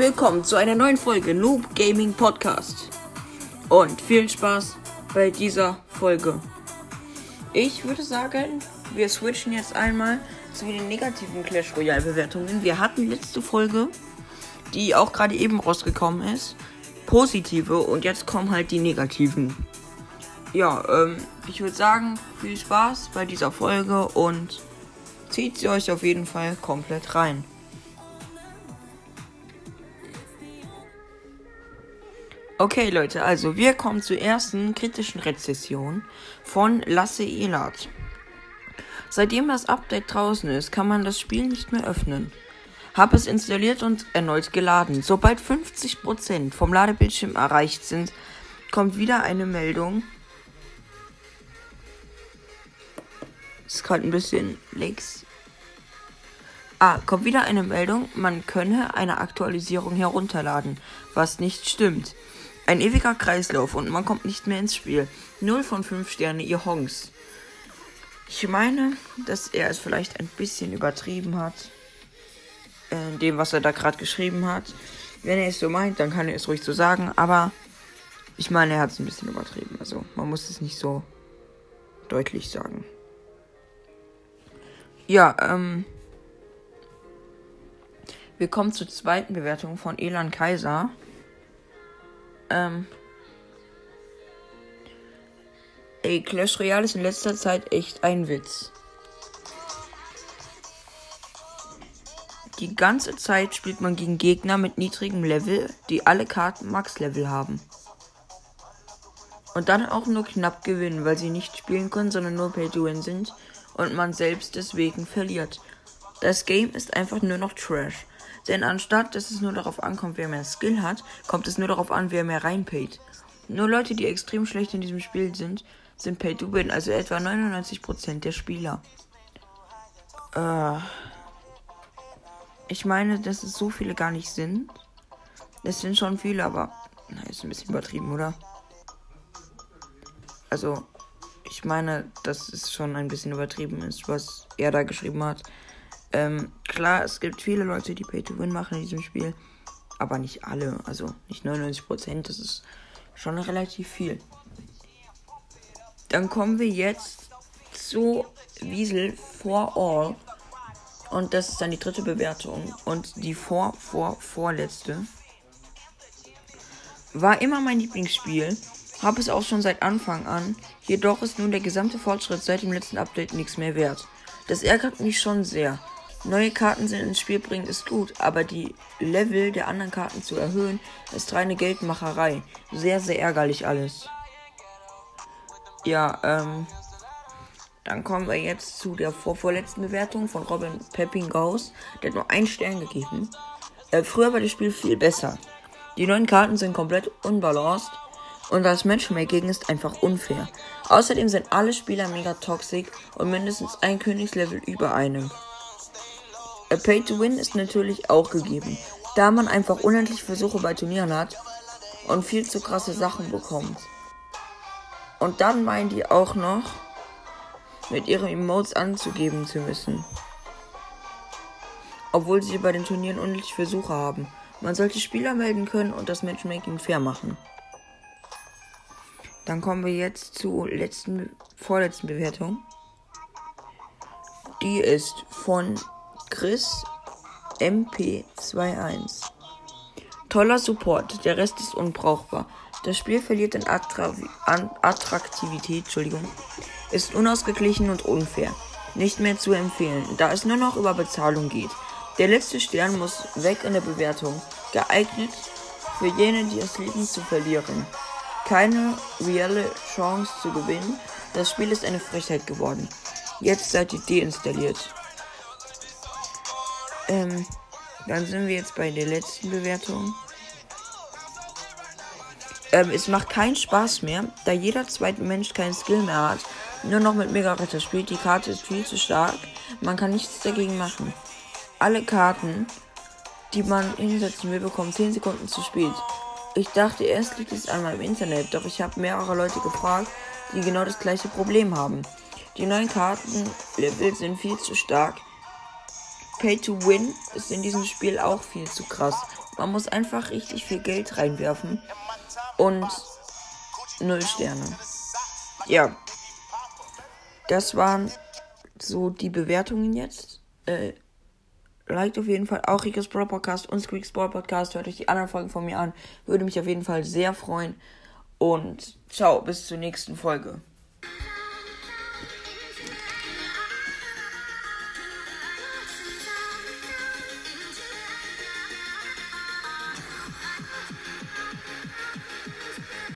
Willkommen zu einer neuen Folge Noob Gaming Podcast. Und viel Spaß bei dieser Folge. Ich würde sagen, wir switchen jetzt einmal zu den negativen Clash Royale Bewertungen. Wir hatten letzte Folge, die auch gerade eben rausgekommen ist, positive und jetzt kommen halt die negativen. Ja, ähm, ich würde sagen, viel Spaß bei dieser Folge und zieht sie euch auf jeden Fall komplett rein. Okay, Leute, also wir kommen zur ersten kritischen Rezession von Lasse Elat. Seitdem das Update draußen ist, kann man das Spiel nicht mehr öffnen. Hab es installiert und erneut geladen. Sobald 50% vom Ladebildschirm erreicht sind, kommt wieder eine Meldung. Es kommt ein bisschen links. Ah, kommt wieder eine Meldung, man könne eine Aktualisierung herunterladen, was nicht stimmt. Ein ewiger Kreislauf und man kommt nicht mehr ins Spiel. 0 von 5 Sterne, ihr Hongs. Ich meine, dass er es vielleicht ein bisschen übertrieben hat. In dem, was er da gerade geschrieben hat. Wenn er es so meint, dann kann er es ruhig so sagen. Aber ich meine, er hat es ein bisschen übertrieben. Also man muss es nicht so deutlich sagen. Ja, ähm. Wir kommen zur zweiten Bewertung von Elan Kaiser. Ähm. Ey, Clash Royale ist in letzter Zeit echt ein Witz. Die ganze Zeit spielt man gegen Gegner mit niedrigem Level, die alle Karten Max-Level haben. Und dann auch nur knapp gewinnen, weil sie nicht spielen können, sondern nur Pay-to-Win sind und man selbst deswegen verliert. Das Game ist einfach nur noch Trash. Denn anstatt dass es nur darauf ankommt, wer mehr Skill hat, kommt es nur darauf an, wer mehr reinpayt. Nur Leute, die extrem schlecht in diesem Spiel sind, sind Pay to Win, also etwa 99% der Spieler. Äh, ich meine, dass es so viele gar nicht sind. Es sind schon viele, aber na, ist ein bisschen übertrieben, oder? Also, ich meine, dass es schon ein bisschen übertrieben ist, was er da geschrieben hat. Ähm, klar, es gibt viele Leute, die Pay to Win machen in diesem Spiel, aber nicht alle, also nicht 99%, das ist schon relativ viel. Dann kommen wir jetzt zu Wiesel for All. Und das ist dann die dritte Bewertung. Und die vor, vor, vorletzte. War immer mein Lieblingsspiel. Habe es auch schon seit Anfang an. Jedoch ist nun der gesamte Fortschritt seit dem letzten Update nichts mehr wert. Das ärgert mich schon sehr. Neue Karten sind ins Spiel bringen ist gut, aber die Level der anderen Karten zu erhöhen ist reine Geldmacherei. Sehr, sehr ärgerlich alles. Ja, ähm. Dann kommen wir jetzt zu der vorvorletzten Bewertung von Robin Peppinghaus. Der hat nur einen Stern gegeben. Äh, früher war das Spiel viel besser. Die neuen Karten sind komplett unbalanced und das Matchmaking ist einfach unfair. Außerdem sind alle Spieler mega toxisch und mindestens ein Königslevel über einem. A Pay to Win ist natürlich auch gegeben, da man einfach unendlich Versuche bei Turnieren hat und viel zu krasse Sachen bekommt. Und dann meinen die auch noch, mit ihren Emotes anzugeben zu müssen. Obwohl sie bei den Turnieren unendlich Versuche haben. Man sollte Spieler melden können und das Matchmaking fair machen. Dann kommen wir jetzt zur letzten, vorletzten Bewertung. Die ist von Chris MP21. Toller Support, der Rest ist unbrauchbar. Das Spiel verliert an, Attra an Attraktivität, Entschuldigung, ist unausgeglichen und unfair. Nicht mehr zu empfehlen, da es nur noch über Bezahlung geht. Der letzte Stern muss weg in der Bewertung. Geeignet für jene, die es lieben zu verlieren. Keine reelle Chance zu gewinnen. Das Spiel ist eine Frechheit geworden. Jetzt seid ihr deinstalliert. Ähm, dann sind wir jetzt bei der letzten Bewertung. Ähm, es macht keinen Spaß mehr, da jeder zweite Mensch keinen Skill mehr hat. Nur noch mit Mega Retter spielt. Die Karte ist viel zu stark. Man kann nichts dagegen machen. Alle Karten, die man hinsetzen will, bekommen 10 Sekunden zu spät. Ich dachte erst liegt es einmal im Internet, doch ich habe mehrere Leute gefragt, die genau das gleiche Problem haben. Die neuen Kartenlevel sind viel zu stark. Pay to Win ist in diesem Spiel auch viel zu krass. Man muss einfach richtig viel Geld reinwerfen. Und null Sterne. Ja. Das waren so die Bewertungen jetzt. Äh, liked auf jeden Fall auch Rico's Brawl Podcast und Squeaks Brawl Podcast. Hört euch die anderen Folgen von mir an. Würde mich auf jeden Fall sehr freuen. Und ciao, bis zur nächsten Folge.